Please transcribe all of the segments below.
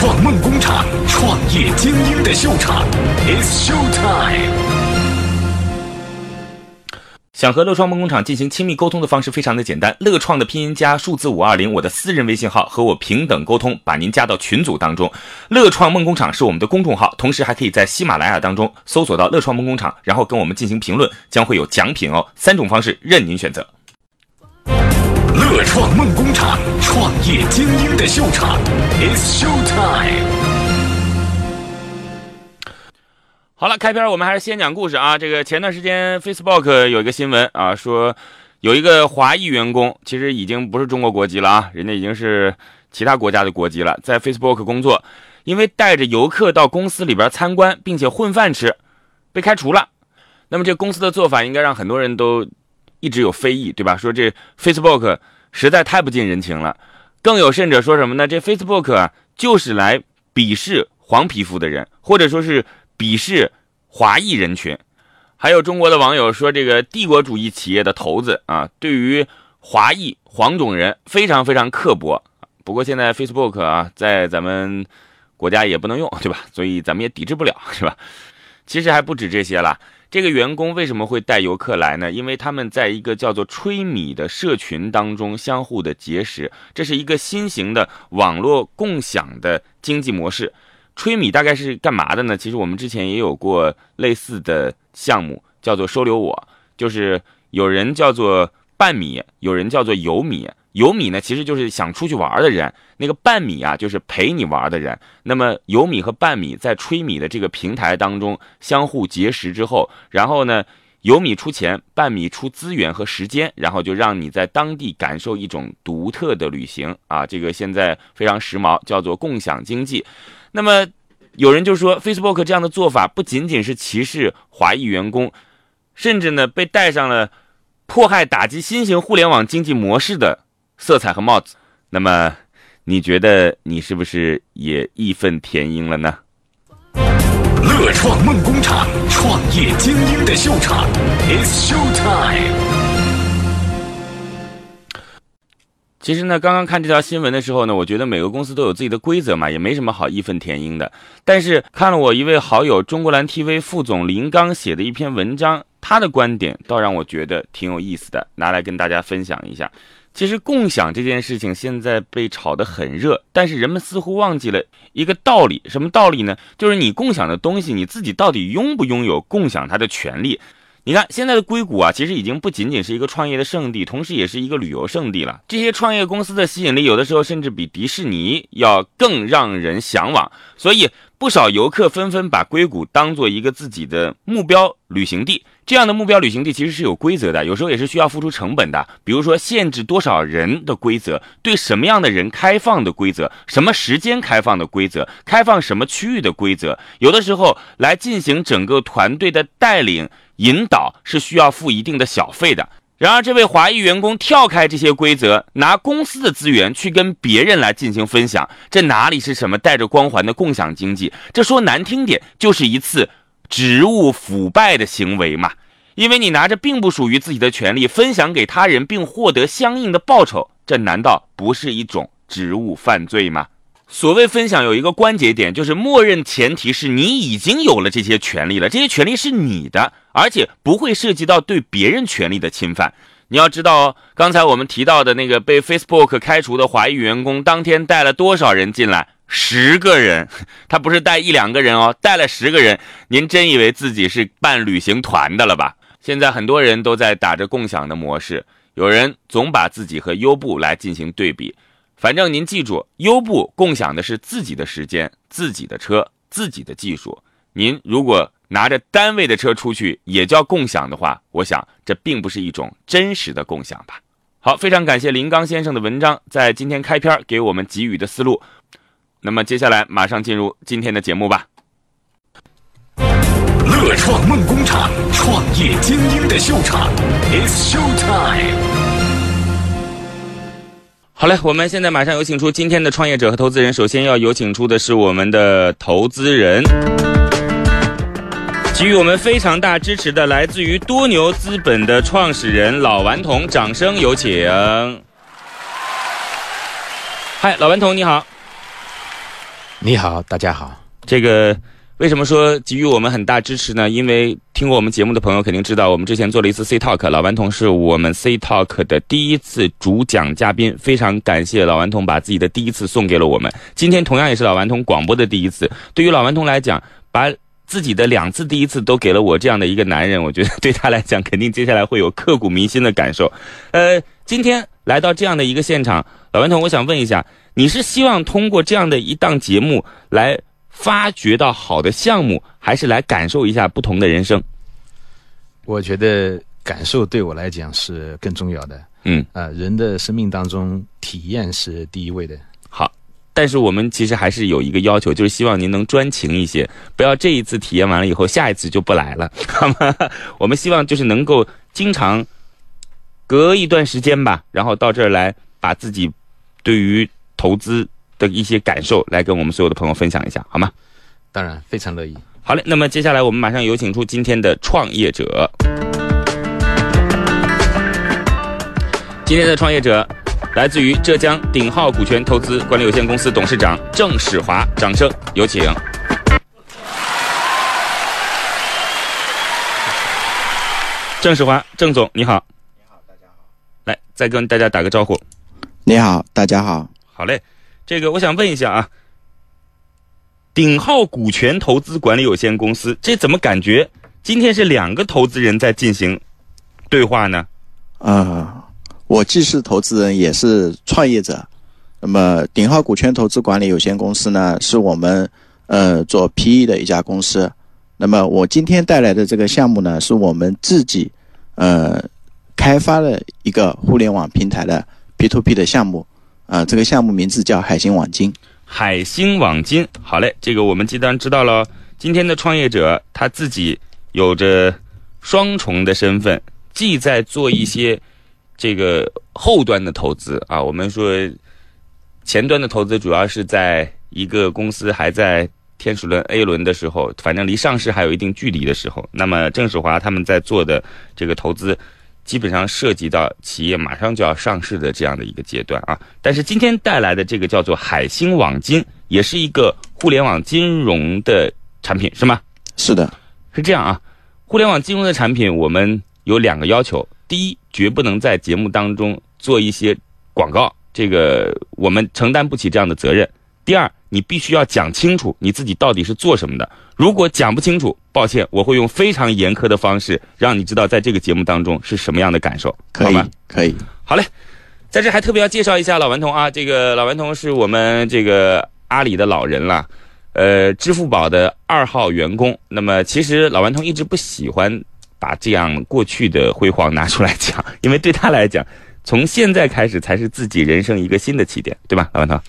创梦工厂，创业精英的秀场，It's show time。想和乐创梦工厂进行亲密沟通的方式非常的简单，乐创的拼音加数字五二零，我的私人微信号和我平等沟通，把您加到群组当中。乐创梦工厂是我们的公众号，同时还可以在喜马拉雅当中搜索到乐创梦工厂，然后跟我们进行评论，将会有奖品哦。三种方式任您选择。乐创梦工厂，创业精英的秀场，It's show time。好了，开篇我们还是先讲故事啊。这个前段时间 Facebook 有一个新闻啊，说有一个华裔员工，其实已经不是中国国籍了啊，人家已经是其他国家的国籍了，在 Facebook 工作，因为带着游客到公司里边参观，并且混饭吃，被开除了。那么这公司的做法应该让很多人都一直有非议，对吧？说这 Facebook 实在太不近人情了。更有甚者说什么呢？这 Facebook 啊，就是来鄙视黄皮肤的人，或者说是。鄙视华裔人群，还有中国的网友说，这个帝国主义企业的头子啊，对于华裔黄种人非常非常刻薄。不过现在 Facebook 啊，在咱们国家也不能用，对吧？所以咱们也抵制不了，是吧？其实还不止这些了。这个员工为什么会带游客来呢？因为他们在一个叫做“吹米”的社群当中相互的结识，这是一个新型的网络共享的经济模式。吹米大概是干嘛的呢？其实我们之前也有过类似的项目，叫做收留我，就是有人叫做半米，有人叫做油米。游米呢，其实就是想出去玩的人；那个半米啊，就是陪你玩的人。那么游米和半米在吹米的这个平台当中相互结识之后，然后呢，游米出钱，半米出资源和时间，然后就让你在当地感受一种独特的旅行啊！这个现在非常时髦，叫做共享经济。那么，有人就说，Facebook 这样的做法不仅仅是歧视华裔员工，甚至呢被带上了迫害、打击新型互联网经济模式的色彩和帽子。那么，你觉得你是不是也义愤填膺了呢？乐创梦工厂，创业精英的秀场，It's show time。其实呢，刚刚看这条新闻的时候呢，我觉得每个公司都有自己的规则嘛，也没什么好义愤填膺的。但是看了我一位好友中国蓝 TV 副总林刚写的一篇文章，他的观点倒让我觉得挺有意思的，拿来跟大家分享一下。其实共享这件事情现在被炒得很热，但是人们似乎忘记了一个道理，什么道理呢？就是你共享的东西，你自己到底拥不拥有共享它的权利？你看，现在的硅谷啊，其实已经不仅仅是一个创业的圣地，同时也是一个旅游胜地了。这些创业公司的吸引力，有的时候甚至比迪士尼要更让人向往。所以，不少游客纷纷把硅谷当做一个自己的目标旅行地。这样的目标旅行地其实是有规则的，有时候也是需要付出成本的。比如说，限制多少人的规则，对什么样的人开放的规则，什么时间开放的规则，开放什么区域的规则，有的时候来进行整个团队的带领。引导是需要付一定的小费的。然而，这位华裔员工跳开这些规则，拿公司的资源去跟别人来进行分享，这哪里是什么带着光环的共享经济？这说难听点，就是一次职务腐败的行为嘛。因为你拿着并不属于自己的权利分享给他人，并获得相应的报酬，这难道不是一种职务犯罪吗？所谓分享有一个关节点，就是默认前提是你已经有了这些权利了，这些权利是你的，而且不会涉及到对别人权利的侵犯。你要知道哦，刚才我们提到的那个被 Facebook 开除的华裔员工，当天带了多少人进来？十个人，他不是带一两个人哦，带了十个人。您真以为自己是办旅行团的了吧？现在很多人都在打着共享的模式，有人总把自己和优步来进行对比。反正您记住，优步共享的是自己的时间、自己的车、自己的技术。您如果拿着单位的车出去也叫共享的话，我想这并不是一种真实的共享吧。好，非常感谢林刚先生的文章，在今天开篇给我们给予的思路。那么接下来马上进入今天的节目吧。乐创梦工厂，创业精英的秀场，It's show time。好嘞，我们现在马上有请出今天的创业者和投资人。首先要有请出的是我们的投资人，给予我们非常大支持的，来自于多牛资本的创始人老顽童，掌声有请。嗨，老顽童你好。你好，大家好。这个为什么说给予我们很大支持呢？因为听过我们节目的朋友肯定知道，我们之前做了一次 C Talk，老顽童是我们 C Talk 的第一次主讲嘉宾，非常感谢老顽童把自己的第一次送给了我们。今天同样也是老顽童广播的第一次，对于老顽童来讲，把自己的两次第一次都给了我这样的一个男人，我觉得对他来讲，肯定接下来会有刻骨铭心的感受。呃，今天来到这样的一个现场，老顽童，我想问一下，你是希望通过这样的一档节目来发掘到好的项目，还是来感受一下不同的人生？我觉得感受对我来讲是更重要的。嗯，啊、人的生命当中体验是第一位的。好。但是我们其实还是有一个要求，就是希望您能专情一些，不要这一次体验完了以后，下一次就不来了，好吗？我们希望就是能够经常隔一段时间吧，然后到这儿来，把自己对于投资的一些感受来跟我们所有的朋友分享一下，好吗？当然，非常乐意。好嘞，那么接下来我们马上有请出今天的创业者。今天的创业者来自于浙江鼎浩股权投资管理有限公司董事长郑史华，掌声有请。郑史华，郑总，你好。来，再跟大家打个招呼。你好，大家好。好嘞，这个我想问一下啊，鼎浩股权投资管理有限公司，这怎么感觉今天是两个投资人在进行对话呢？呃，我既是投资人，也是创业者。那么，鼎浩股权投资管理有限公司呢，是我们呃做 PE 的一家公司。那么，我今天带来的这个项目呢，是我们自己呃开发了一个互联网平台的 P2P 的项目。啊、这个项目名字叫海星网金。海星网金，好嘞，这个我们既然知道了，今天的创业者他自己有着双重的身份，既在做一些这个后端的投资啊，我们说前端的投资主要是在一个公司还在天使轮 A 轮的时候，反正离上市还有一定距离的时候，那么郑世华他们在做的这个投资。基本上涉及到企业马上就要上市的这样的一个阶段啊，但是今天带来的这个叫做海星网金，也是一个互联网金融的产品，是吗？是的，是这样啊，互联网金融的产品我们有两个要求：第一，绝不能在节目当中做一些广告，这个我们承担不起这样的责任；第二，你必须要讲清楚你自己到底是做什么的。如果讲不清楚，抱歉，我会用非常严苛的方式让你知道在这个节目当中是什么样的感受，可以好吗？，可以。好嘞，在这还特别要介绍一下老顽童啊，这个老顽童是我们这个阿里的老人了，呃，支付宝的二号员工。那么其实老顽童一直不喜欢把这样过去的辉煌拿出来讲，因为对他来讲，从现在开始才是自己人生一个新的起点，对吧，老顽童？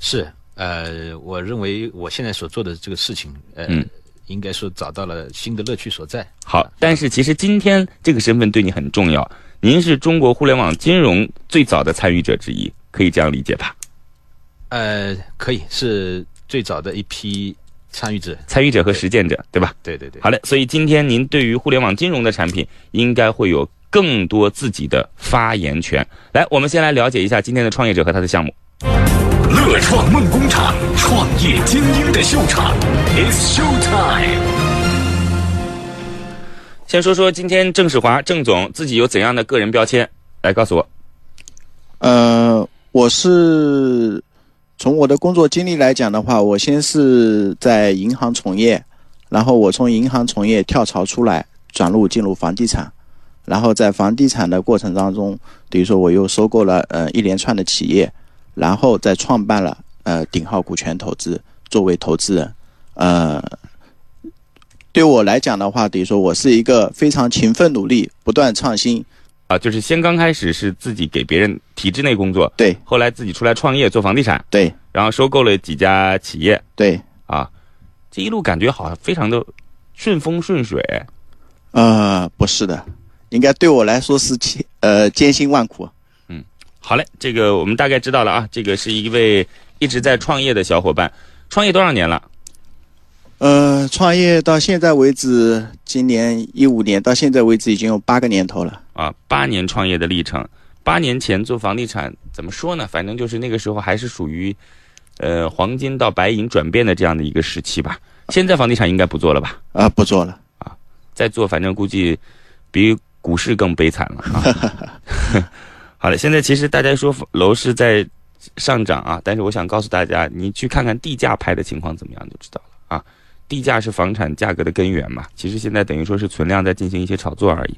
是，呃，我认为我现在所做的这个事情，呃，嗯应该说找到了新的乐趣所在。好，但是其实今天这个身份对你很重要，您是中国互联网金融最早的参与者之一，可以这样理解吧？呃，可以是最早的一批参与者。参与者和实践者，对吧？对对对。好嘞，所以今天您对于互联网金融的产品，应该会有更多自己的发言权。来，我们先来了解一下今天的创业者和他的项目。乐创梦工厂，创业精英的秀场，It's Show Time。先说说今天郑世华郑总自己有怎样的个人标签，来告诉我。呃，我是从我的工作经历来讲的话，我先是在银行从业，然后我从银行从业跳槽出来，转入进入房地产，然后在房地产的过程当中，比如说我又收购了呃一连串的企业，然后再创办了呃鼎浩股权投资作为投资人，呃。对我来讲的话，等于说我是一个非常勤奋努力、不断创新，啊，就是先刚开始是自己给别人体制内工作，对后来自己出来创业做房地产，对然后收购了几家企业对，啊，这一路感觉好像非常的顺风顺水。呃，不是的，应该对我来说是艰呃艰辛万苦。好嘞，这个我们大概知道了啊，这个是一位一直在创业的小伙伴，创业多少年了？呃，创业到现在为止，今年一五年到现在为止已经有八个年头了。啊，八年创业的历程。八年前做房地产，怎么说呢？反正就是那个时候还是属于呃黄金到白银转变的这样的一个时期吧。现在房地产应该不做了吧？啊，不做了啊。再做，反正估计比股市更悲惨了啊。好了，现在其实大家说楼市在上涨啊，但是我想告诉大家，你去看看地价拍的情况怎么样就知道了啊。地价是房产价格的根源嘛，其实现在等于说是存量在进行一些炒作而已。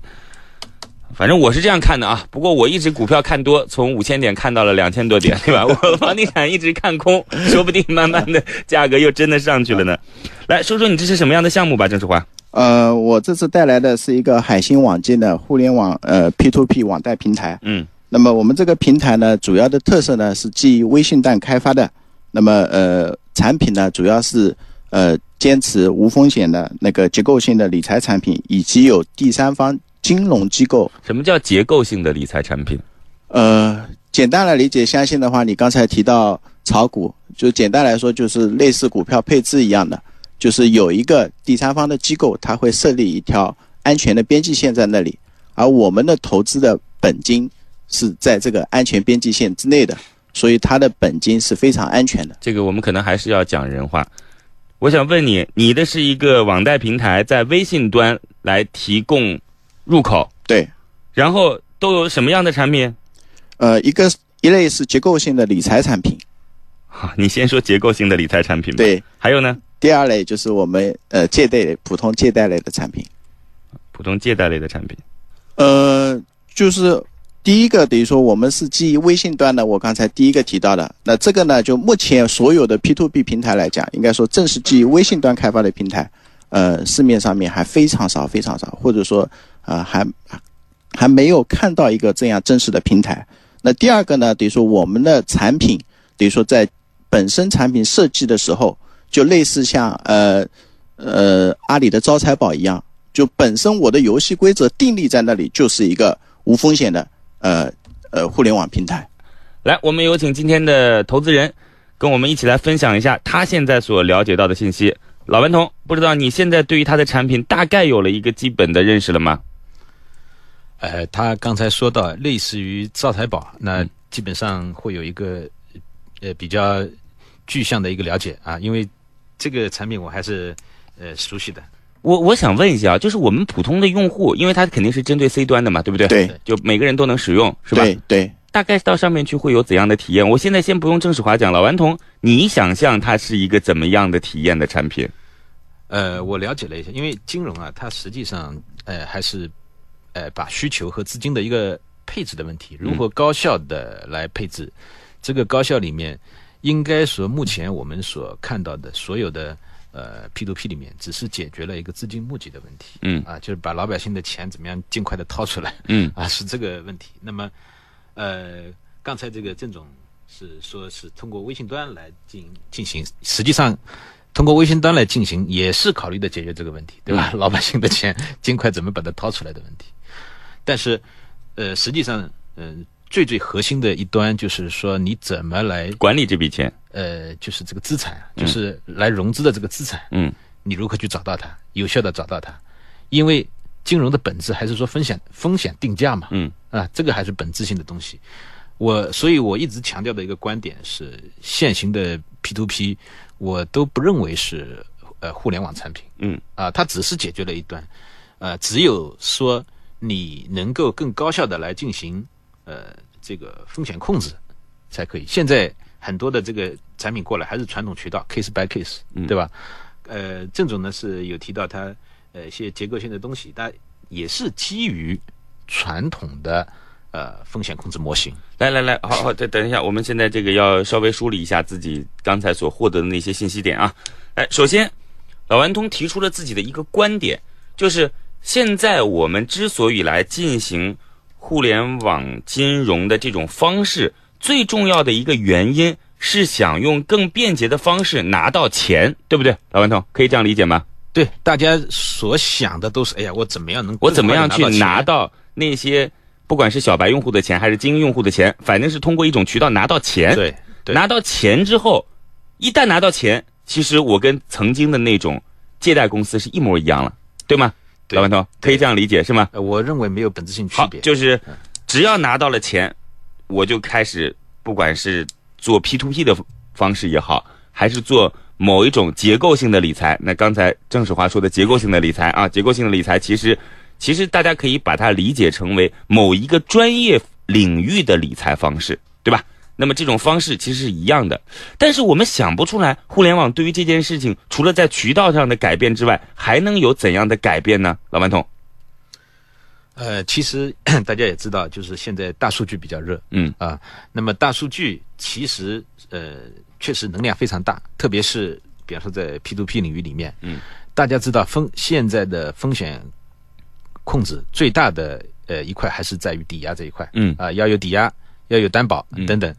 反正我是这样看的啊，不过我一直股票看多，从五千点看到了两千多点，对吧？我房地产一直看空，说不定慢慢的价格又真的上去了呢。来说说你这是什么样的项目吧，郑世华。呃，我这次带来的是一个海信网金的互联网呃 P to P 网贷平台。嗯，那么我们这个平台呢，主要的特色呢是基于微信端开发的。那么呃，产品呢主要是呃坚持无风险的那个结构性的理财产品，以及有第三方。金融机构，什么叫结构性的理财产品？呃，简单来理解，相信的话，你刚才提到炒股，就简单来说，就是类似股票配置一样的，就是有一个第三方的机构，它会设立一条安全的边际线在那里，而我们的投资的本金是在这个安全边际线之内的，所以它的本金是非常安全的。这个我们可能还是要讲人话。我想问你，你的是一个网贷平台，在微信端来提供。入口对，然后都有什么样的产品？呃，一个一类是结构性的理财产品。好，你先说结构性的理财产品吧。对，还有呢？第二类就是我们呃借贷类普通借贷类的产品。普通借贷类的产品。呃，就是第一个等于说我们是基于微信端的，我刚才第一个提到的。那这个呢，就目前所有的 P to P 平台来讲，应该说正是基于微信端开发的平台，呃，市面上面还非常少，非常少，或者说。啊，还还没有看到一个这样正式的平台。那第二个呢，等于说我们的产品，等于说在本身产品设计的时候，就类似像呃呃阿里的招财宝一样，就本身我的游戏规则定立在那里，就是一个无风险的呃呃互联网平台。来，我们有请今天的投资人跟我们一起来分享一下他现在所了解到的信息。老顽童，不知道你现在对于他的产品大概有了一个基本的认识了吗？呃，他刚才说到类似于招财宝，那基本上会有一个呃比较具象的一个了解啊，因为这个产品我还是呃熟悉的。我我想问一下，就是我们普通的用户，因为它肯定是针对 C 端的嘛，对不对？对，就每个人都能使用，是吧？对对。大概到上面去会有怎样的体验？我现在先不用正式华讲，老顽童，你想象它是一个怎么样的体验的产品？呃，我了解了一下，因为金融啊，它实际上呃还是。呃，把需求和资金的一个配置的问题，如何高效的来配置？这个高效里面，应该说目前我们所看到的所有的呃 P to P 里面，只是解决了一个资金募集的问题。嗯，啊，就是把老百姓的钱怎么样尽快的掏出来。嗯，啊，是这个问题。那么，呃，刚才这个郑总是说是通过微信端来进进行，实际上。通过微信端来进行，也是考虑的解决这个问题，对吧？老百姓的钱尽快怎么把它掏出来的问题。但是，呃，实际上，嗯，最最核心的一端就是说，你怎么来管理这笔钱？呃，就是这个资产，就是来融资的这个资产。嗯，你如何去找到它，有效的找到它？因为金融的本质还是说风险风险定价嘛。嗯，啊，这个还是本质性的东西。我所以我一直强调的一个观点是，现行的 P to P。我都不认为是呃互联网产品，嗯啊，它只是解决了一端，呃，只有说你能够更高效的来进行呃这个风险控制才可以。现在很多的这个产品过来还是传统渠道，case by case，对吧？呃，郑总呢是有提到他呃一些结构性的东西，但也是基于传统的。呃，风险控制模型。来来来，好好，等等一下，我们现在这个要稍微梳理一下自己刚才所获得的那些信息点啊。哎，首先，老顽童提出了自己的一个观点，就是现在我们之所以来进行互联网金融的这种方式，最重要的一个原因是想用更便捷的方式拿到钱，对不对？老顽童可以这样理解吗？对，大家所想的都是，哎呀，我怎么样能我怎么样去拿到那些。不管是小白用户的钱还是精英用户的钱，反正是通过一种渠道拿到钱。对，拿到钱之后，一旦拿到钱，其实我跟曾经的那种借贷公司是一模一样了，对吗？老顽童可以这样理解是吗？我认为没有本质性区别。就是只要拿到了钱，我就开始不管是做 P to P 的方式也好，还是做某一种结构性的理财。那刚才郑世华说的结构性的理财啊，结构性的理财其实其实大家可以把它理解成为某一个专业领域的理财方式，对吧？那么这种方式其实是一样的，但是我们想不出来，互联网对于这件事情，除了在渠道上的改变之外，还能有怎样的改变呢？老顽童，呃，其实 大家也知道，就是现在大数据比较热，嗯。啊，那么大数据其实呃确实能量非常大，特别是比方说在 P to P 领域里面，嗯，大家知道风现在的风险控制最大的呃一块还是在于抵押这一块，嗯。啊，要有抵押，要有担保嗯等等，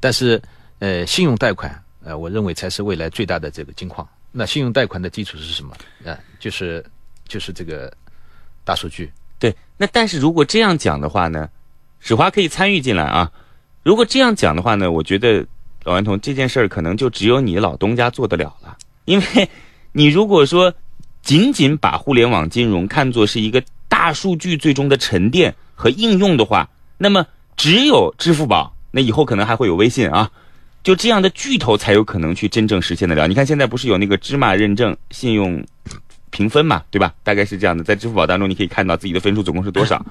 但是呃信用贷款呃我认为才是未来最大的这个金矿。那信用贷款的基础是什么？啊，就是就是这个大数据。对。那但是如果这样讲的话呢，史华可以参与进来啊。如果这样讲的话呢，我觉得老顽童这件事儿可能就只有你老东家做得了了，因为你如果说仅仅把互联网金融看作是一个大数据最终的沉淀和应用的话，那么只有支付宝，那以后可能还会有微信啊，就这样的巨头才有可能去真正实现得了。你看现在不是有那个芝麻认证信用评分嘛，对吧？大概是这样的，在支付宝当中你可以看到自己的分数总共是多少。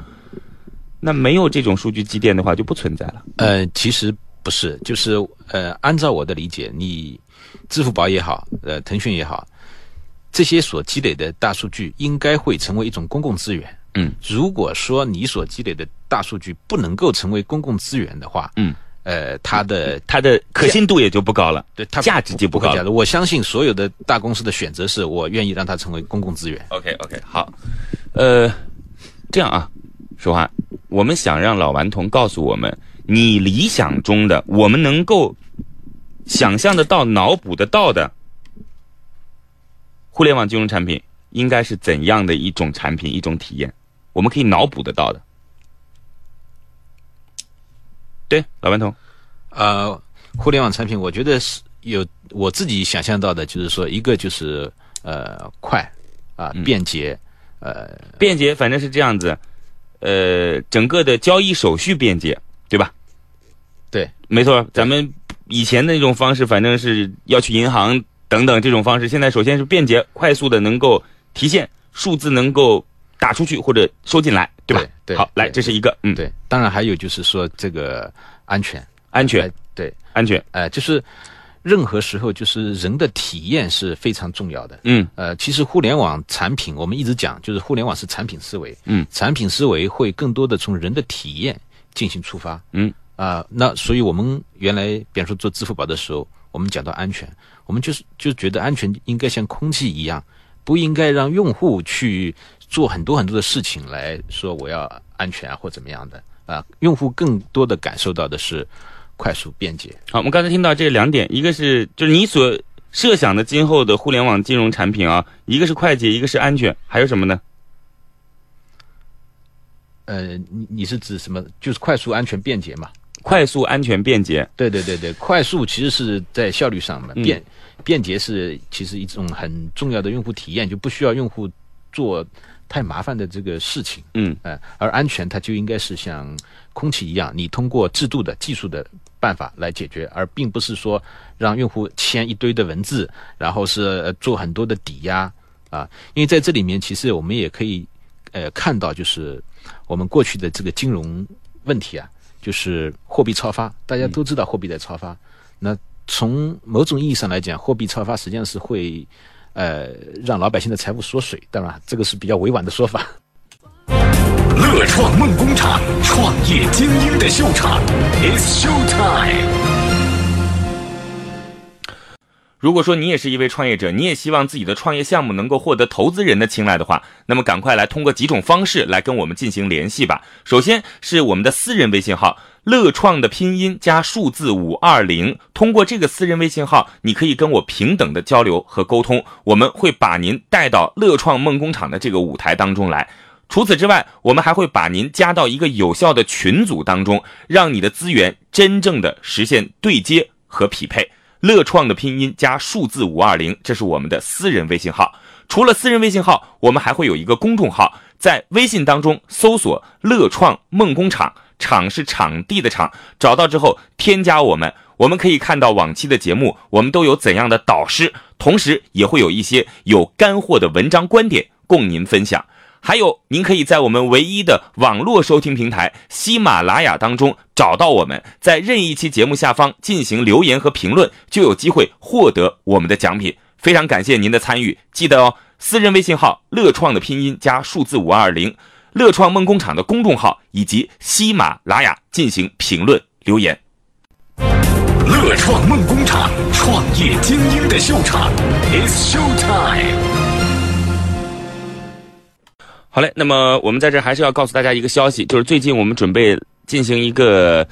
那没有这种数据积淀的话，就不存在了。呃，其实不是，就是呃，按照我的理解，你支付宝也好，呃，腾讯也好，这些所积累的大数据应该会成为一种公共资源。嗯，如果说你所积累的大数据不能够成为公共资源的话，嗯，呃，它的它的可信度也就不高了，对它价值就不高了。我相信所有的大公司的选择是我愿意让它成为公共资源。OK OK，好，呃，这样啊，说话，我们想让老顽童告诉我们，你理想中的我们能够想象得到、脑补得到的互联网金融产品，应该是怎样的一种产品、一种体验？我们可以脑补得到的。对，老顽童，呃，互联网产品，我觉得是有我自己想象到的，就是说，一个就是呃快啊、嗯便捷，呃便捷，反正是这样子，呃，整个的交易手续便捷，对吧？对，没错，咱们以前的那种方式，反正是要去银行等等这种方式，现在首先是便捷、快速的能够提现数字，能够打出去或者收进来，对吧？对对好，来，这是一个，嗯，对，当然还有就是说这个安全，安全。哎，对，安全，呃，就是任何时候就是人的体验是非常重要的。嗯。呃，其实互联网产品，我们一直讲，就是互联网是产品思维，嗯，产品思维会更多的从人的体验进行出发，嗯，啊、那所以我们原来比方说做支付宝的时候，我们讲到安全，我们就是就觉得安全应该像空气一样，不应该让用户去做很多很多的事情来说我要安全啊或怎么样的啊、用户更多的感受到的是快速便捷。好，我们刚才听到这两点，一个是就是你所设想的今后的互联网金融产品啊，一个是快捷，一个是安全，还有什么呢？呃，你你是指什么？就是快速、安全、便捷嘛？快速、安全、便捷，对对对对，快速其实是在效率上嘛，嗯便便捷是其实一种很重要的用户体验，就不需要用户做太麻烦的这个事情。嗯呃，而安全它就应该是像空气一样，你通过制度的技术的办法来解决，而并不是说让用户签一堆的文字，然后是呃做很多的抵押啊。因为在这里面，其实我们也可以呃看到，就是我们过去的这个金融问题啊，就是货币超发，大家都知道货币在超发。那从某种意义上来讲，货币超发实际上是会呃让老百姓的财富缩水。当然，这个是比较委婉的说法。乐创梦工厂，创业精英的秀场，It's Show Time。如果说你也是一位创业者，你也希望自己的创业项目能够获得投资人的青睐的话，那么赶快来通过几种方式来跟我们进行联系吧。首先是我们的私人微信号“乐创”的拼音加数字五二零，通过这个私人微信号，你可以跟我平等的交流和沟通，我们会把您带到乐创梦工厂的这个舞台当中来。除此之外，我们还会把您加到一个有效的群组当中，让你的资源真正的实现对接和匹配。乐创的拼音加数字五二零，这是我们的私人微信号。除了私人微信号，我们还会有一个公众号，在微信当中搜索“乐创梦工厂”，场是场地的场，找到之后添加我们，我们可以看到往期的节目，我们都有怎样的导师，同时也会有一些有干货的文章观点供您分享。还有，您可以在我们唯一的网络收听平台喜马拉雅当中找到我们，在任意一期节目下方进行留言和评论，就有机会获得我们的奖品。非常感谢您的参与，记得哦，私人微信号“乐创”的拼音加数字五二零，乐创梦工厂的公众号以及喜马拉雅进行评论留言。乐创梦工厂，创业精英的秀场，It's Show Time。好嘞，那么我们在这还是要告诉大家一个消息，就是最近我们准备进行一个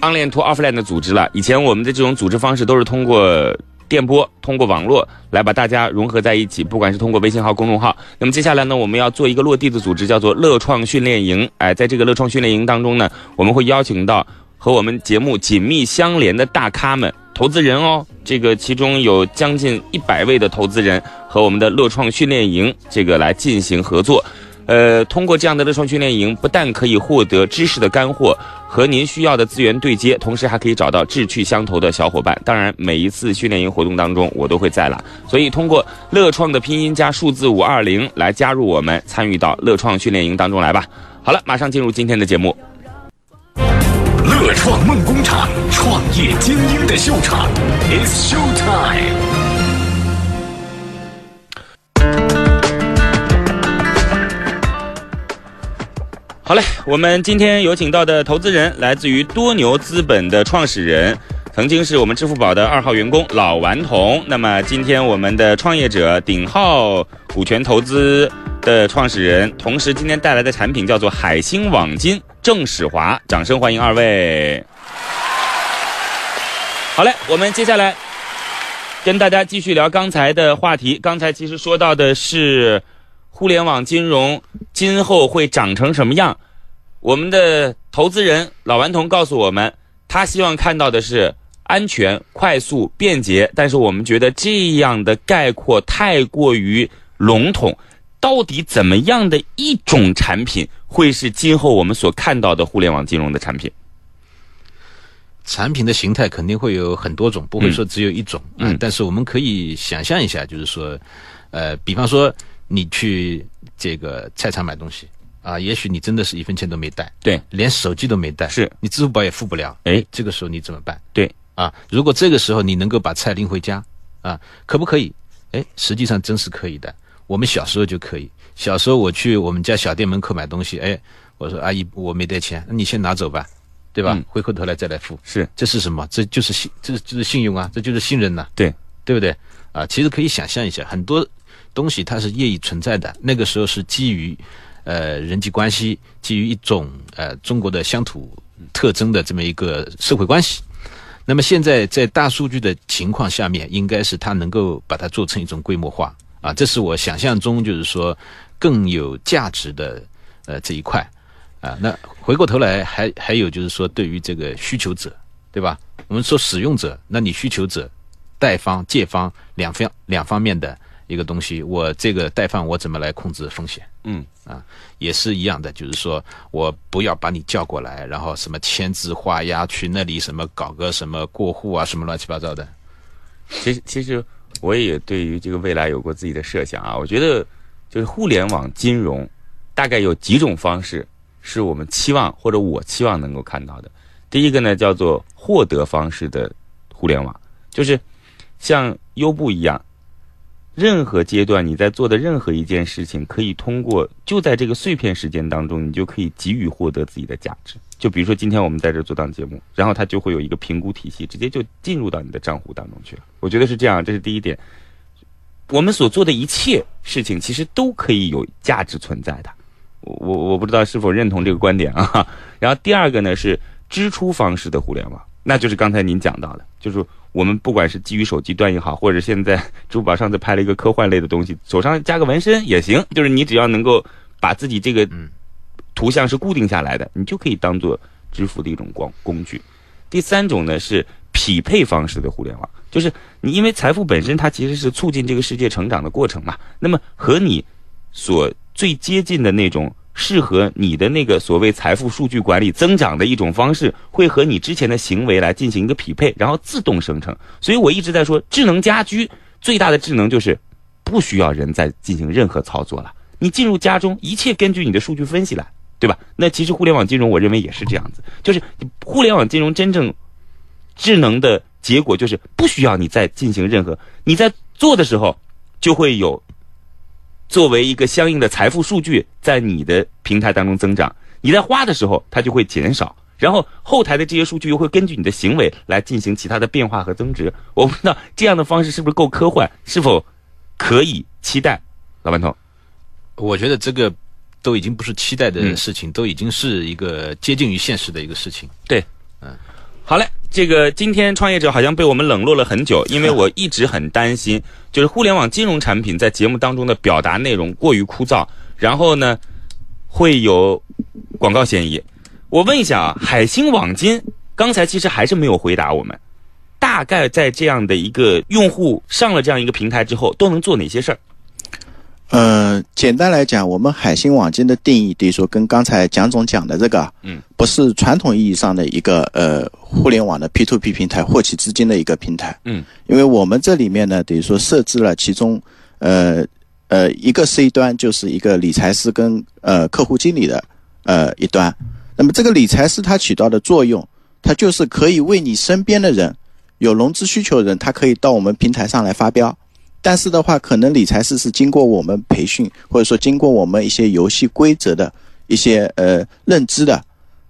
online to offline 的组织了。以前我们的这种组织方式都是通过电波、通过网络来把大家融合在一起，不管是通过微信号、公众号。那么接下来呢，我们要做一个落地的组织，叫做乐创训练营。哎，在这个乐创训练营当中呢，我们会邀请到和我们节目紧密相连的大咖们、投资人哦。这个其中有将近一百位的投资人和我们的乐创训练营这个来进行合作。呃，通过这样的乐创训练营，不但可以获得知识的干货和您需要的资源对接，同时还可以找到志趣相投的小伙伴。当然，每一次训练营活动当中，我都会在了。所以，通过乐创的拼音加数字五二零来加入我们，参与到乐创训练营当中来吧。好了，马上进入今天的节目。乐创梦工厂，创业精英的秀场，It's Show Time。好嘞，我们今天有请到的投资人来自于多牛资本的创始人，曾经是我们支付宝的二号员工老顽童。那么今天我们的创业者鼎浩股权投资的创始人，同时今天带来的产品叫做海星网金郑史华，掌声欢迎二位。好嘞，我们接下来跟大家继续聊刚才的话题。刚才其实说到的是。互联网金融今后会长成什么样？我们的投资人老顽童告诉我们，他希望看到的是安全、快速、便捷。但是我们觉得这样的概括太过于笼统。到底怎么样的一种产品会是今后我们所看到的互联网金融的产品？产品的形态肯定会有很多种，不会说只有一种。嗯，但是我们可以想象一下，就是说，呃，比方说。你去这个菜场买东西啊，也许你真的是一分钱都没带，对，连手机都没带，是你支付宝也付不了，哎，这个时候你怎么办？对，啊，如果这个时候你能够把菜拎回家，啊，可不可以？哎，实际上真是可以的。我们小时候就可以，小时候我去我们家小店门口买东西，哎，我说阿姨我没带钱，那你先拿走吧，对吧？回过头来再来付，是，这是什么？这就是信，这就是信用啊，这就是信任呐，对，对不对？啊，其实可以想象一下，很多。东西它是业已存在的，那个时候是基于，呃人际关系，基于一种呃中国的乡土特征的这么一个社会关系。那么现在在大数据的情况下面，应该是它能够把它做成一种规模化啊，这是我想象中就是说更有价值的呃这一块啊。那回过头来还还有就是说对于这个需求者，对吧？我们说使用者，那你需求者、贷方、借方两方两方面的。一个东西，我这个代放我怎么来控制风险？嗯啊，也是一样的，就是说我不要把你叫过来，然后什么签字画押去那里，什么搞个什么过户啊，什么乱七八糟的。其实，其实我也对于这个未来有过自己的设想啊。我觉得，就是互联网金融，大概有几种方式是我们期望或者我期望能够看到的。第一个呢，叫做获得方式的互联网，就是像优步一样。任何阶段你在做的任何一件事情，可以通过就在这个碎片时间当中，你就可以给予获得自己的价值。就比如说今天我们在这做档节目，然后它就会有一个评估体系，直接就进入到你的账户当中去了。我觉得是这样，这是第一点。我们所做的一切事情，其实都可以有价值存在的。我我我不知道是否认同这个观点啊。然后第二个呢是支出方式的互联网，那就是刚才您讲到的，就是。我们不管是基于手机端也好，或者现在 支付宝上次拍了一个科幻类的东西，手上加个纹身也行，就是你只要能够把自己这个图像是固定下来的，你就可以当做支付的一种光工具。第三种呢是匹配方式的互联网，就是你因为财富本身它其实是促进这个世界成长的过程嘛，那么和你所最接近的那种适合你的那个所谓财富数据管理增长的一种方式，会和你之前的行为来进行一个匹配，然后自动生成。所以我一直在说，智能家居最大的智能就是不需要人再进行任何操作了。你进入家中，一切根据你的数据分析来，对吧？那其实互联网金融，我认为也是这样子，就是互联网金融真正智能的结果，就是不需要你再进行任何，你在做的时候就会有。作为一个相应的财富数据，在你的平台当中增长，你在花的时候，它就会减少，然后后台的这些数据又会根据你的行为来进行其他的变化和增值。我不知道这样的方式是不是够科幻，是否可以期待？老顽童，我觉得这个都已经不是期待的事情，都已经是一个接近于现实的一个事情。对，嗯，好嘞。这个今天创业者好像被我们冷落了很久，因为我一直很担心，就是互联网金融产品在节目当中的表达内容过于枯燥，然后呢会有广告嫌疑。我问一下啊，海星网金刚才其实还是没有回答我们，大概在这样的一个用户上了这样一个平台之后，都能做哪些事儿？呃，简单来讲，我们海信网金的定义，等于说跟刚才蒋总讲的这个，嗯，不是传统意义上的一个呃互联网的 P to P 平台获取资金的一个平台，嗯，因为我们这里面呢，等于说设置了其中，呃呃一个 C 端就是一个理财师跟呃客户经理的呃一端，那么这个理财师他起到的作用，他就是可以为你身边的人有融资需求的人，他可以到我们平台上来发标。但是的话，可能理财师是经过我们培训，或者说经过我们一些游戏规则的一些呃认知的，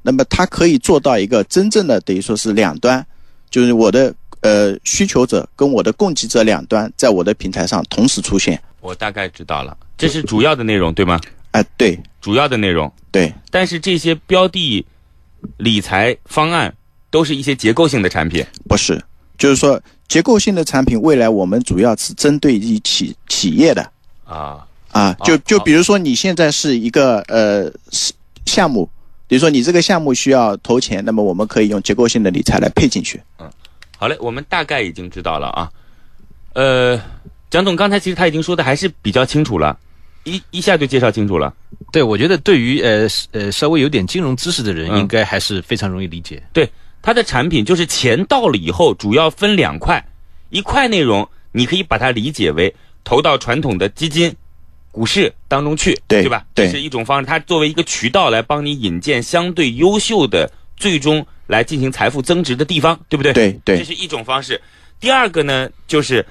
那么他可以做到一个真正的等于说是两端，就是我的呃需求者跟我的供给者两端在我的平台上同时出现。我大概知道了，这是主要的内容对吗？哎，对，主要的内容对。但是这些标的理财方案都是一些结构性的产品，不是，就是说。结构性的产品，未来我们主要是针对于企企业的啊啊，就就比如说你现在是一个呃项目，比如说你这个项目需要投钱，那么我们可以用结构性的理财来配进去。嗯，好嘞，我们大概已经知道了啊。呃，蒋总刚才其实他已经说的还是比较清楚了，一一下就介绍清楚了。对，我觉得对于呃呃稍微有点金融知识的人，应该还是非常容易理解。对。它的产品就是钱到了以后，主要分两块，一块内容你可以把它理解为投到传统的基金、股市当中去，对吧？这是一种方式，它作为一个渠道来帮你引荐相对优秀的，最终来进行财富增值的地方，对不对？对对，这是一种方式。第二个呢，就是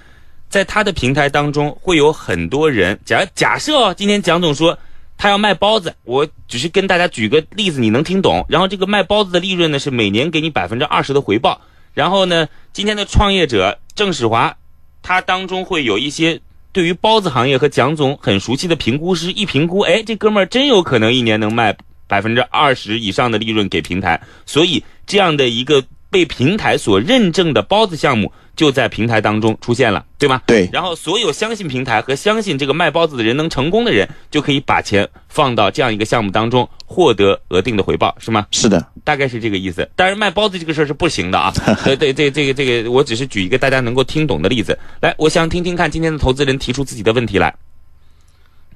在它的平台当中会有很多人，假假设哦，今天蒋总说。他要卖包子，我只是跟大家举个例子，你能听懂。然后这个卖包子的利润呢，是每年给你百分之二十的回报。然后呢，今天的创业者郑史华，他当中会有一些对于包子行业和蒋总很熟悉的评估师，一评估，哎，这哥们儿真有可能一年能卖百分之二十以上的利润给平台。所以这样的一个被平台所认证的包子项目。就在平台当中出现了，对吗？对。然后所有相信平台和相信这个卖包子的人能成功的人，就可以把钱放到这样一个项目当中，获得额定的回报，是吗？是的，大概是这个意思。当然，卖包子这个事儿是不行的啊。对 对对，这个这个，我只是举一个大家能够听懂的例子。来，我想听听看今天的投资人提出自己的问题来。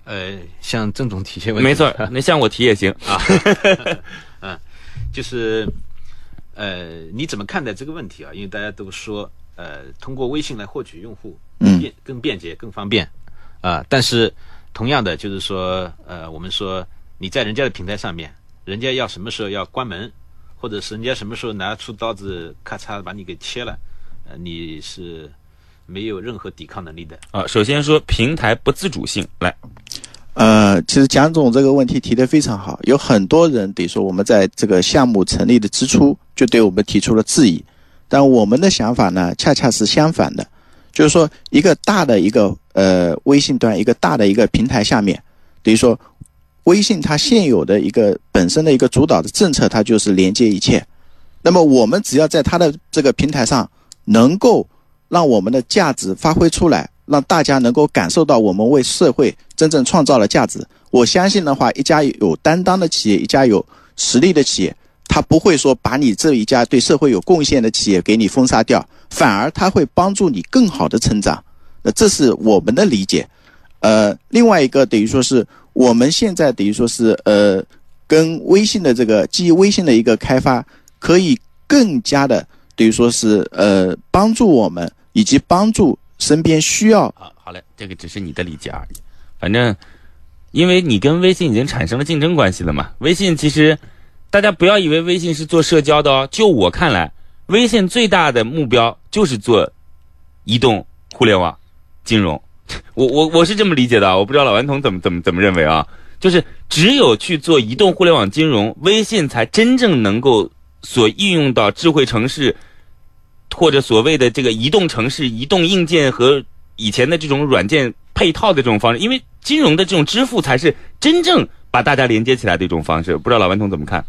呃，向郑总提些问题。没错，那向我提也行啊。嗯，就是呃，你怎么看待这个问题啊？因为大家都说。呃，通过微信来获取用户，便更便捷、更方便，啊，但是同样的就是说，呃，我们说你在人家的平台上面，人家要什么时候要关门，或者是人家什么时候拿出刀子咔嚓把你给切了，呃，你是没有任何抵抗能力的。啊，首先说平台不自主性，来，呃，其实蒋总这个问题提的非常好，有很多人得说我们在这个项目成立的之初就对我们提出了质疑。但我们的想法呢，恰恰是相反的，就是说，一个大的一个呃微信端，一个大的一个平台下面，等于说，微信它现有的一个本身的一个主导的政策，它就是连接一切。那么我们只要在它的这个平台上，能够让我们的价值发挥出来，让大家能够感受到我们为社会真正创造了价值。我相信的话，一家有担当的企业，一家有实力的企业。他不会说把你这一家对社会有贡献的企业给你封杀掉，反而他会帮助你更好的成长。那这是我们的理解。呃，另外一个等于说是我们现在等于说是呃，跟微信的这个基于微信的一个开发，可以更加的等于说是呃帮助我们以及帮助身边需要啊，好嘞，这个只是你的理解而已。反正，因为你跟微信已经产生了竞争关系了嘛。微信其实，大家不要以为微信是做社交的哦。就我看来，微信最大的目标就是做移动互联网金融。我我我是这么理解的，我不知道老顽童怎么怎么怎么认为啊。就是只有去做移动互联网金融，微信才真正能够所应用到智慧城市，或者所谓的这个移动城市、移动硬件和以前的这种软件配套的这种方式。因为金融的这种支付才是真正把大家连接起来的一种方式。不知道老顽童怎么看？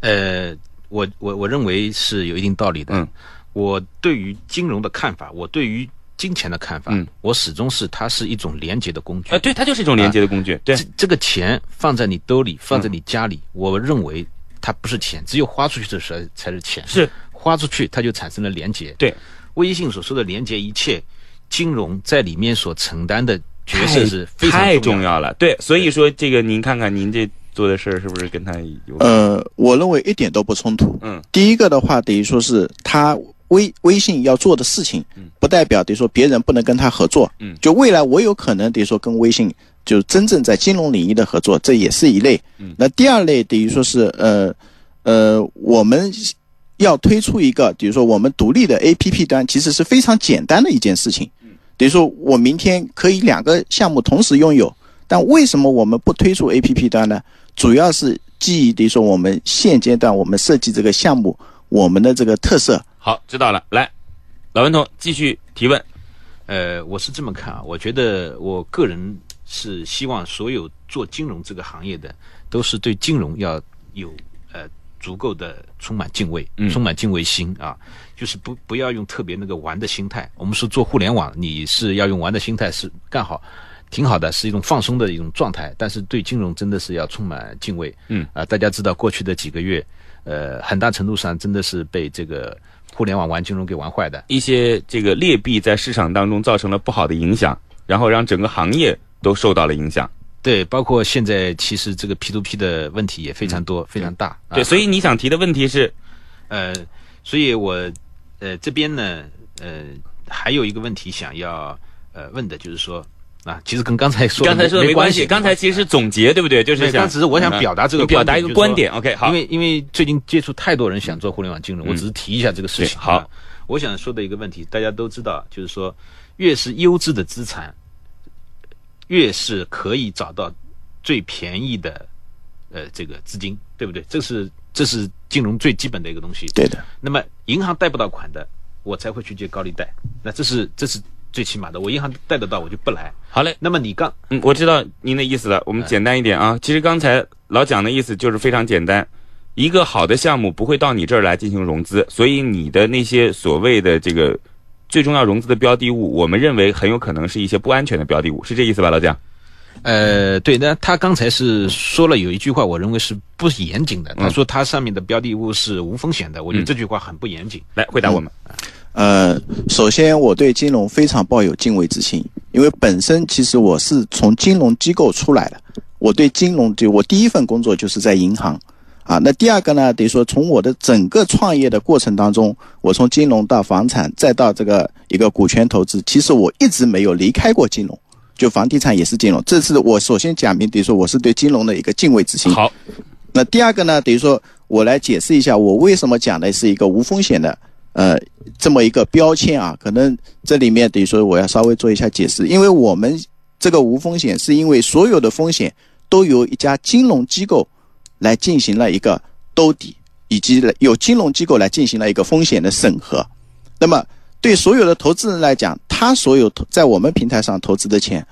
呃，我我我认为是有一定道理的。嗯，我对于金融的看法，我对于金钱的看法，嗯我始终是它是一种连接的工具。呃，对，它就是一种连接的工具。对这，这个钱放在你兜里，放在你家里，我认为它不是钱，只有花出去的时候才是钱。是花出去，它就产生了连接。对，微信所说的连接一切，金融在里面所承担的角色是非常太重要的。重要了。对，所以说这个您看看您这做的事儿是不是跟他有？呃，我认为一点都不冲突。嗯，第一个的话，等于说是他微微信要做的事情，不代表等于说别人不能跟他合作。嗯就未来我有可能等于说跟微信就真正在金融领域的合作，这也是一类。嗯那第二类等于说是呃呃，我们要推出一个，比如说我们独立的 APP 端，其实是非常简单的一件事情。等于说我明天可以两个项目同时拥有，但为什么我们不推出 APP 端呢？主要是基于等于说我们现阶段我们设计这个项目，我们的这个特色。好，知道了。来，老文同继续提问。呃，我是这么看啊，我觉得我个人是希望所有做金融这个行业的，都是对金融要有呃足够的充满敬畏，嗯充满敬畏心啊，就是不不要用特别那个玩的心态。我们说做互联网，你是要用玩的心态是干好。挺好的，是一种放松的一种状态，但是对金融真的是要充满敬畏。嗯啊、大家知道过去的几个月，呃，很大程度上真的是被这个互联网玩金融给玩坏的。一些这个劣币在市场当中造成了不好的影响，然后让整个行业都受到了影响。对，包括现在其实这个 P to P 的问题也非常多，非常大。嗯对，啊所以你想提的问题是，呃，所以我呃这边呢，呃还有一个问题想要呃问的，就是说啊，其实跟刚才说的刚才说的没系，关系，刚才其实是总结，对不对？就是对，想刚只是我想表达这个你表达一个观观点。OK，好因，为因为最近接触太多人想做互联网金融，嗯我只是提一下这个事情。好啊，我想说的一个问题，大家都知道，就是说，越是优质的资产，越是可以找到最便宜的呃这个资金，对不对？这是这是金融最基本的一个东西。对的，那么银行贷不到款的，我才会去借高利贷，那这是这是最起码的。我银行贷得到，我就不来。好嘞。那么你刚嗯，我知道您的意思了。我们简单一点啊，其实刚才老蒋的意思就是非常简单，一个好的项目不会到你这儿来进行融资，所以你的那些所谓的这个最重要融资的标的物，我们认为很有可能是一些不安全的标的物，是这意思吧，老蒋？呃，对，那他刚才是说了有一句话，我认为是不严谨的。他嗯说他上面的标的物是无风险的，我觉得嗯这句话很不严谨。来回答我们。呃，首先我对金融非常抱有敬畏之心，因为本身其实我是从金融机构出来的，我对金融就我第一份工作就是在银行，啊，那第二个呢，等于说从我的整个创业的过程当中，我从金融到房产，再到这个一个股权投资，其实我一直没有离开过金融，就房地产也是金融。这是我首先讲明，等于说我是对金融的一个敬畏之心。好，那第二个呢，等于说我来解释一下，我为什么讲的是一个无风险的，呃，这么一个标签啊。可能这里面等于说我要稍微做一下解释，因为我们这个无风险是因为所有的风险都由一家金融机构来进行了一个兜底，以及有金融机构来进行了一个风险的审核。那么对所有的投资人来讲，他所有投在我们平台上投资的钱，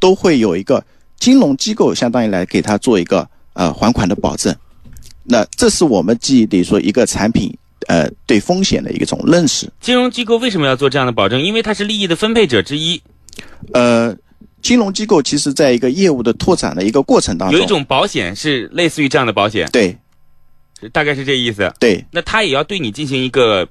都会有一个金融机构相当于来给他做一个呃还款的保证。那这是我们记忆等于说一个产品呃对风险的一种认识。金融机构为什么要做这样的保证？因为它是利益的分配者之一，呃，金融机构其实在一个业务的拓展的一个过程当中，有一种保险是类似于这样的保险，对。大概是这意思。对。那他也要对你进行一个，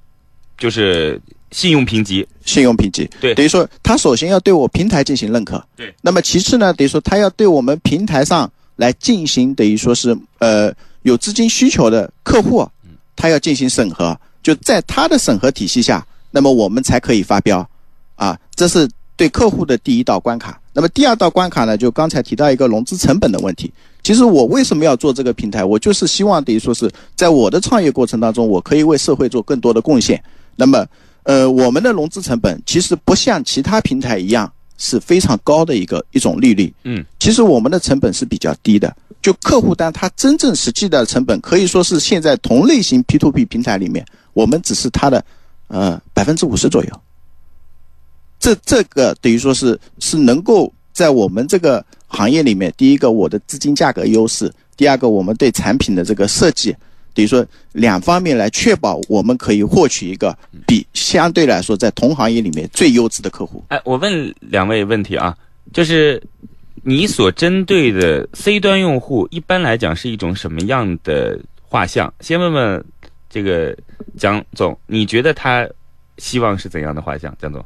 就是信用评级，信用评级，对。等于说他首先要对我平台进行认可，对。那么其次呢，等于说他要对我们平台上来进行等于说是呃有资金需求的客户，他要进行审核，就在他的审核体系下，那么我们才可以发标，啊，这是对客户的第一道关卡。那么第二道关卡呢，就刚才提到一个融资成本的问题。其实我为什么要做这个平台？我就是希望等于说是在我的创业过程当中，我可以为社会做更多的贡献。那么，呃，我们的融资成本其实不像其他平台一样是非常高的一个一种利率。嗯，其实我们的成本是比较低的。就客户端它真正实际的成本，可以说是现在同类型 P to P 平台里面，我们只是它的呃百分之五十左右。这这个等于说是是能够在我们这个行业里面，第一个我的资金价格优势，第二个我们对产品的这个设计，等于说两方面来确保我们可以获取一个比相对来说在同行业里面最优质的客户。哎，我问两位问题啊，就是你所针对的 C 端用户，一般来讲是一种什么样的画像？先问问这个蒋总，你觉得他希望是怎样的画像？蒋总，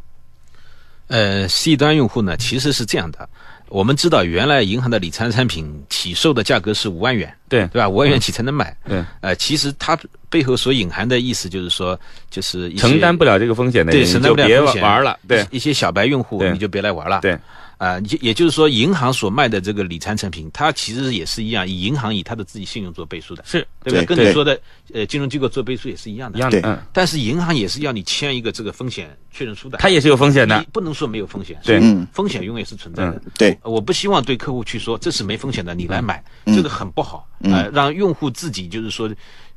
呃，C 端用户呢，其实是这样的。我们知道，原来银行的理财产品起售的价格是五万元，对对吧？五万元起才能买。对，呃，其实它背后所隐含的意思就是说，就是承担不了这个风险的人，对承担不了风险玩了。对一些小白用户你就别来玩了。对，啊，也也就是说，银行所卖的这个理财产品，它其实也是一样，以银行以它的自己信用做背书的，是对不对？跟你说的呃金融机构做背书也是一样的。一样的嗯，但是银行也是要你签一个这个风险确认书的，它也是有风险的你。不能说没有风险，对嗯风险永远是存在的。对，我不希望对客户去说这是没风险的，你来买，嗯这个很不好。呃，让用户自己就是说，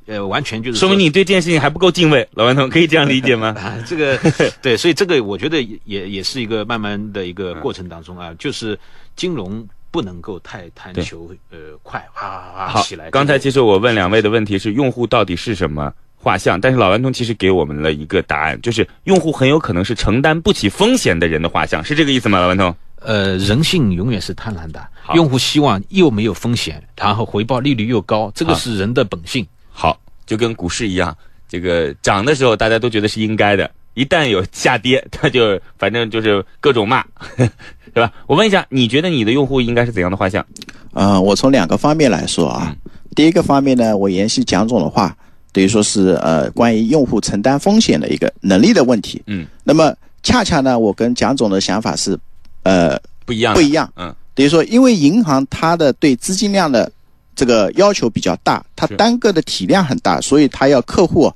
呃，完全就是说明你对这件事情还不够敬畏，老顽童可以这样理解吗？啊，这个 对，所以这个我觉得也也是一个慢慢的一个过程当中啊，就是金融不能够太贪求呃快，哗哗哗起来。，刚才其实实我问两位的问题是用户到底是什么画像，但是老顽童其实给我们了一个答案，就是用户很有可能是承担不起风险的人的画像，是这个意思吗？老顽童？呃，人性永远是贪婪的，用户希望又没有风险，然后回报利率又高，这个是人的本性。好，就跟股市一样，这个涨的时候大家都觉得是应该的，一旦有下跌，他就反正就是各种骂，对吧？我问一下，你觉得你的用户应该是怎样的画像？呃，我从两个方面来说啊。第一个方面呢，我延续蒋总的话，等于说是呃关于用户承担风险的一个能力的问题。嗯，那么恰恰呢，我跟蒋总的想法是，呃，不一样，不一样。嗯，等于说，因为银行它的对资金量的这个要求比较大，它单个的体量很大，所以它要客户，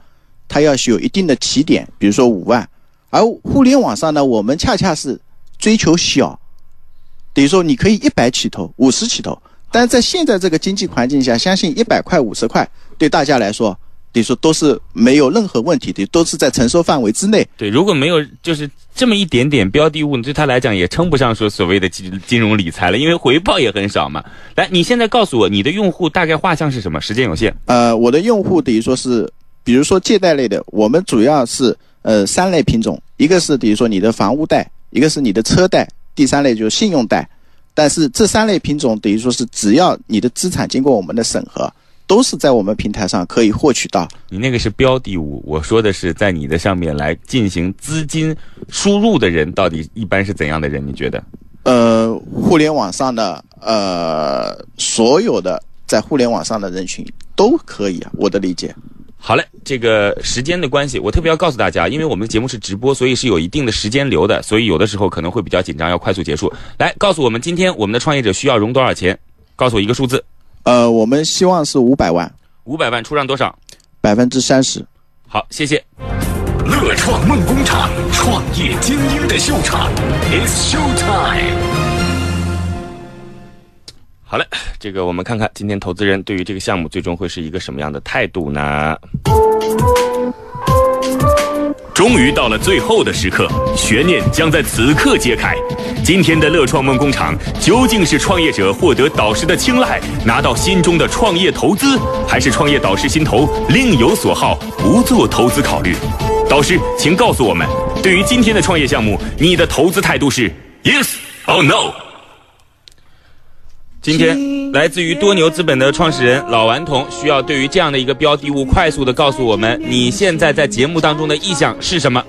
它要是有一定的起点，比如说五万。而互联网上呢，我们恰恰是追求小，等于说你可以一百起投，五十起投。但在现在这个经济环境下，相信一百块、五十块对大家来说，等于说都是没有任何问题的，都是在承受范围之内。对，如果没有就是这么一点点标的物，对他来讲也称不上说所谓的金金融理财了，因为回报也很少嘛。来，你现在告诉我，你的用户大概画像是什么？时间有限。呃，我的用户等于说是，比如说借贷类的，我们主要是呃三类品种，一个是比如说你的房屋贷，一个是你的车贷，第三类就是信用贷。但是这三类品种等于说是，只要你的资产经过我们的审核，都是在我们平台上可以获取到。你那个是标的物，我说的是在你的上面来进行资金输入的人，到底一般是怎样的人？你觉得？呃，互联网上的呃所有的在互联网上的人群都可以啊，我的理解。好嘞，这个时间的关系，我特别要告诉大家，因为我们的节目是直播，所以是有一定的时间流的，所以有的时候可能会比较紧张，要快速结束。来，告诉我们今天我们的创业者需要融多少钱？告诉我一个数字，呃，我们希望是五百万，五百万出让多少？百分之三十。好，谢谢。乐创梦工厂，创业精英的秀场，It's Show Time。好嘞，这个我们看看今天投资人对于这个项目最终会是一个什么样的态度呢？终于到了最后的时刻，悬念将在此刻揭开。今天的乐创梦工厂究竟是创业者获得导师的青睐，拿到心中的创业投资，还是创业导师心头另有所好，不做投资考虑？导师，请告诉我们，对于今天的创业项目，你的投资态度是 yes or no？今天来自于多牛资本的创始人老顽童需要对于这样的一个标的物快速的告诉我们，你现在在节目当中的意向是什么？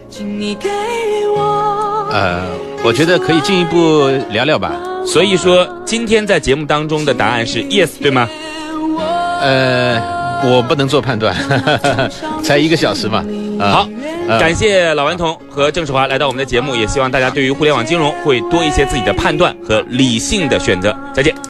呃，我觉得可以进一步聊聊吧。所以说，今天在节目当中的答案是 yes，对吗？呃，我不能做判断，才一个小时嘛。啊好，呃感谢老顽童和郑世华来到我们的节目，也希望大家对于互联网金融会多一些自己的判断和理性的选择。再见。